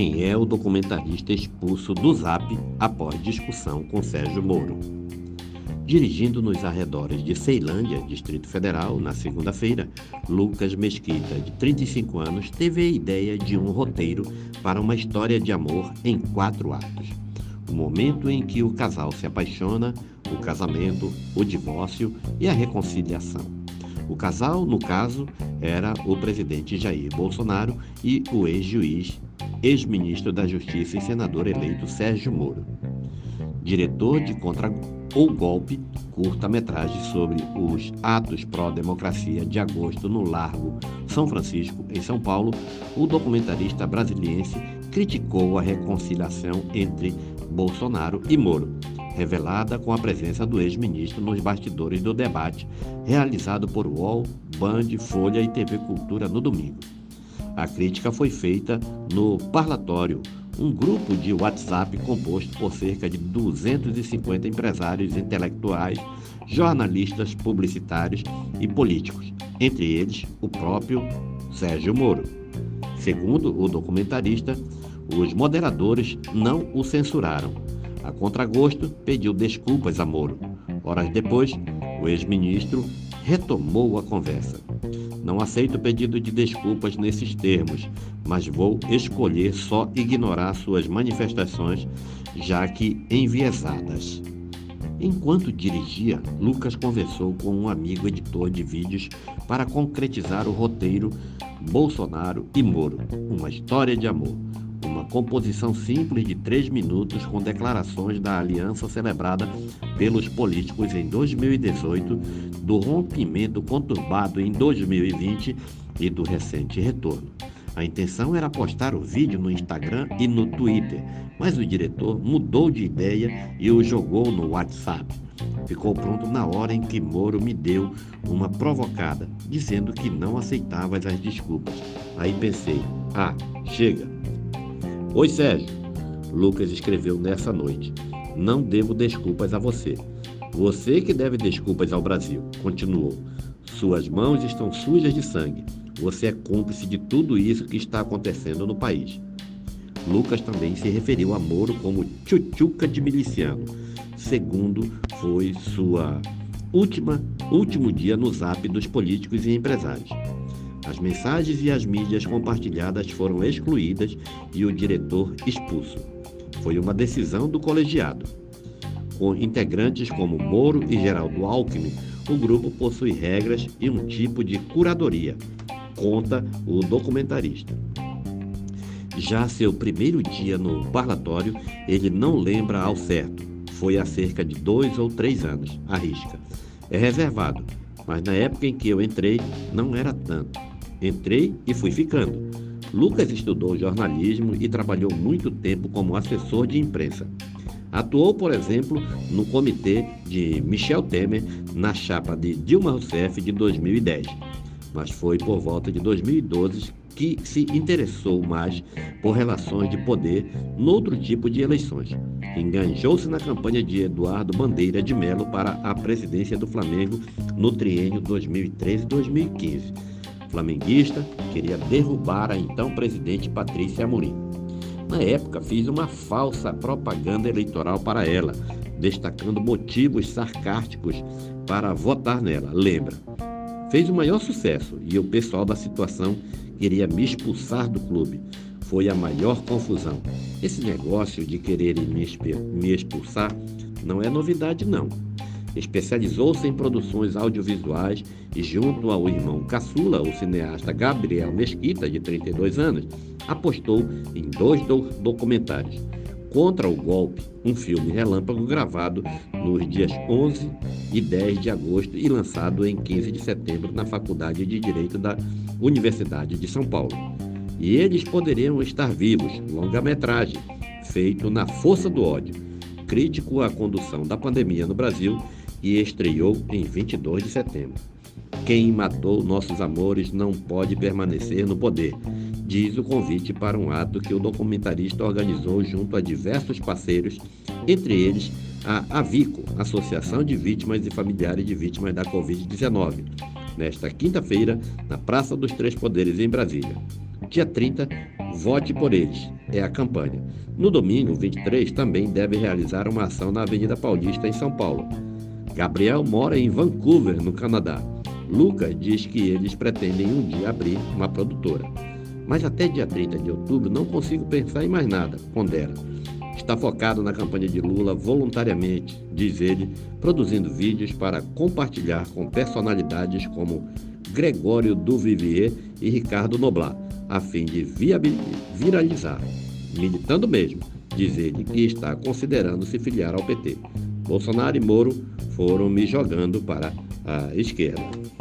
quem é o documentarista expulso do Zap após discussão com Sérgio Moro. Dirigindo nos arredores de Ceilândia, Distrito Federal, na segunda-feira, Lucas Mesquita, de 35 anos, teve a ideia de um roteiro para uma história de amor em quatro atos. O momento em que o casal se apaixona, o casamento, o divórcio e a reconciliação. O casal, no caso, era o presidente Jair Bolsonaro e o ex-juiz ex-ministro da Justiça e senador eleito Sérgio Moro. Diretor de Contra ou Golpe, curta-metragem sobre os atos pró-democracia de agosto no Largo São Francisco, em São Paulo, o documentarista brasiliense criticou a reconciliação entre Bolsonaro e Moro, revelada com a presença do ex-ministro nos bastidores do debate realizado por UOL, Band, Folha e TV Cultura no domingo. A crítica foi feita no Parlatório, um grupo de WhatsApp composto por cerca de 250 empresários intelectuais, jornalistas, publicitários e políticos, entre eles o próprio Sérgio Moro. Segundo o documentarista, os moderadores não o censuraram. A contragosto, pediu desculpas a Moro. Horas depois, o ex-ministro retomou a conversa. Não aceito pedido de desculpas nesses termos, mas vou escolher só ignorar suas manifestações, já que enviesadas. Enquanto dirigia, Lucas conversou com um amigo editor de vídeos para concretizar o roteiro Bolsonaro e Moro, uma história de amor. Composição simples de três minutos com declarações da aliança celebrada pelos políticos em 2018, do rompimento conturbado em 2020 e do recente retorno. A intenção era postar o vídeo no Instagram e no Twitter, mas o diretor mudou de ideia e o jogou no WhatsApp. Ficou pronto na hora em que Moro me deu uma provocada, dizendo que não aceitava as desculpas. Aí pensei: ah, chega, Oi, Sérgio. Lucas escreveu nessa noite. Não devo desculpas a você. Você que deve desculpas ao Brasil. Continuou. Suas mãos estão sujas de sangue. Você é cúmplice de tudo isso que está acontecendo no país. Lucas também se referiu a Moro como tchutchuca de miliciano. Segundo foi sua última último dia no zap dos políticos e empresários. As mensagens e as mídias compartilhadas foram excluídas e o diretor expulso. Foi uma decisão do colegiado. Com integrantes como Moro e Geraldo Alckmin, o grupo possui regras e um tipo de curadoria, conta o documentarista. Já seu primeiro dia no parlatório, ele não lembra ao certo. Foi há cerca de dois ou três anos, arrisca. É reservado, mas na época em que eu entrei, não era tanto. Entrei e fui ficando. Lucas estudou jornalismo e trabalhou muito tempo como assessor de imprensa. Atuou, por exemplo, no comitê de Michel Temer na chapa de Dilma Rousseff de 2010. Mas foi por volta de 2012 que se interessou mais por relações de poder noutro tipo de eleições. Enganjou-se na campanha de Eduardo Bandeira de Melo para a presidência do Flamengo no triênio 2013-2015 flamenguista, queria derrubar a então presidente Patrícia Amorim. Na época, fiz uma falsa propaganda eleitoral para ela, destacando motivos sarcásticos para votar nela, lembra? Fez o maior sucesso e o pessoal da situação queria me expulsar do clube. Foi a maior confusão. Esse negócio de quererem me expulsar não é novidade, não. Especializou-se em produções audiovisuais e, junto ao irmão caçula, o cineasta Gabriel Mesquita, de 32 anos, apostou em dois do documentários. Contra o Golpe, um filme relâmpago gravado nos dias 11 e 10 de agosto e lançado em 15 de setembro na Faculdade de Direito da Universidade de São Paulo. E eles poderiam estar vivos, longa-metragem, feito na força do ódio, crítico à condução da pandemia no Brasil e estreou em 22 de setembro. Quem matou nossos amores não pode permanecer no poder, diz o convite para um ato que o documentarista organizou junto a diversos parceiros, entre eles a Avico, Associação de Vítimas e Familiares de Vítimas da Covid-19, nesta quinta-feira, na Praça dos Três Poderes, em Brasília. Dia 30, vote por eles. É a campanha. No domingo, 23, também deve realizar uma ação na Avenida Paulista, em São Paulo. Gabriel mora em Vancouver, no Canadá. Lucas diz que eles pretendem um dia abrir uma produtora. Mas até dia 30 de outubro não consigo pensar em mais nada, pondera. Está focado na campanha de Lula voluntariamente, diz ele, produzindo vídeos para compartilhar com personalidades como Gregório Duvivier e Ricardo Noblat, a fim de viralizar. Militando mesmo, diz ele que está considerando se filiar ao PT. Bolsonaro e Moro foram me jogando para a esquerda.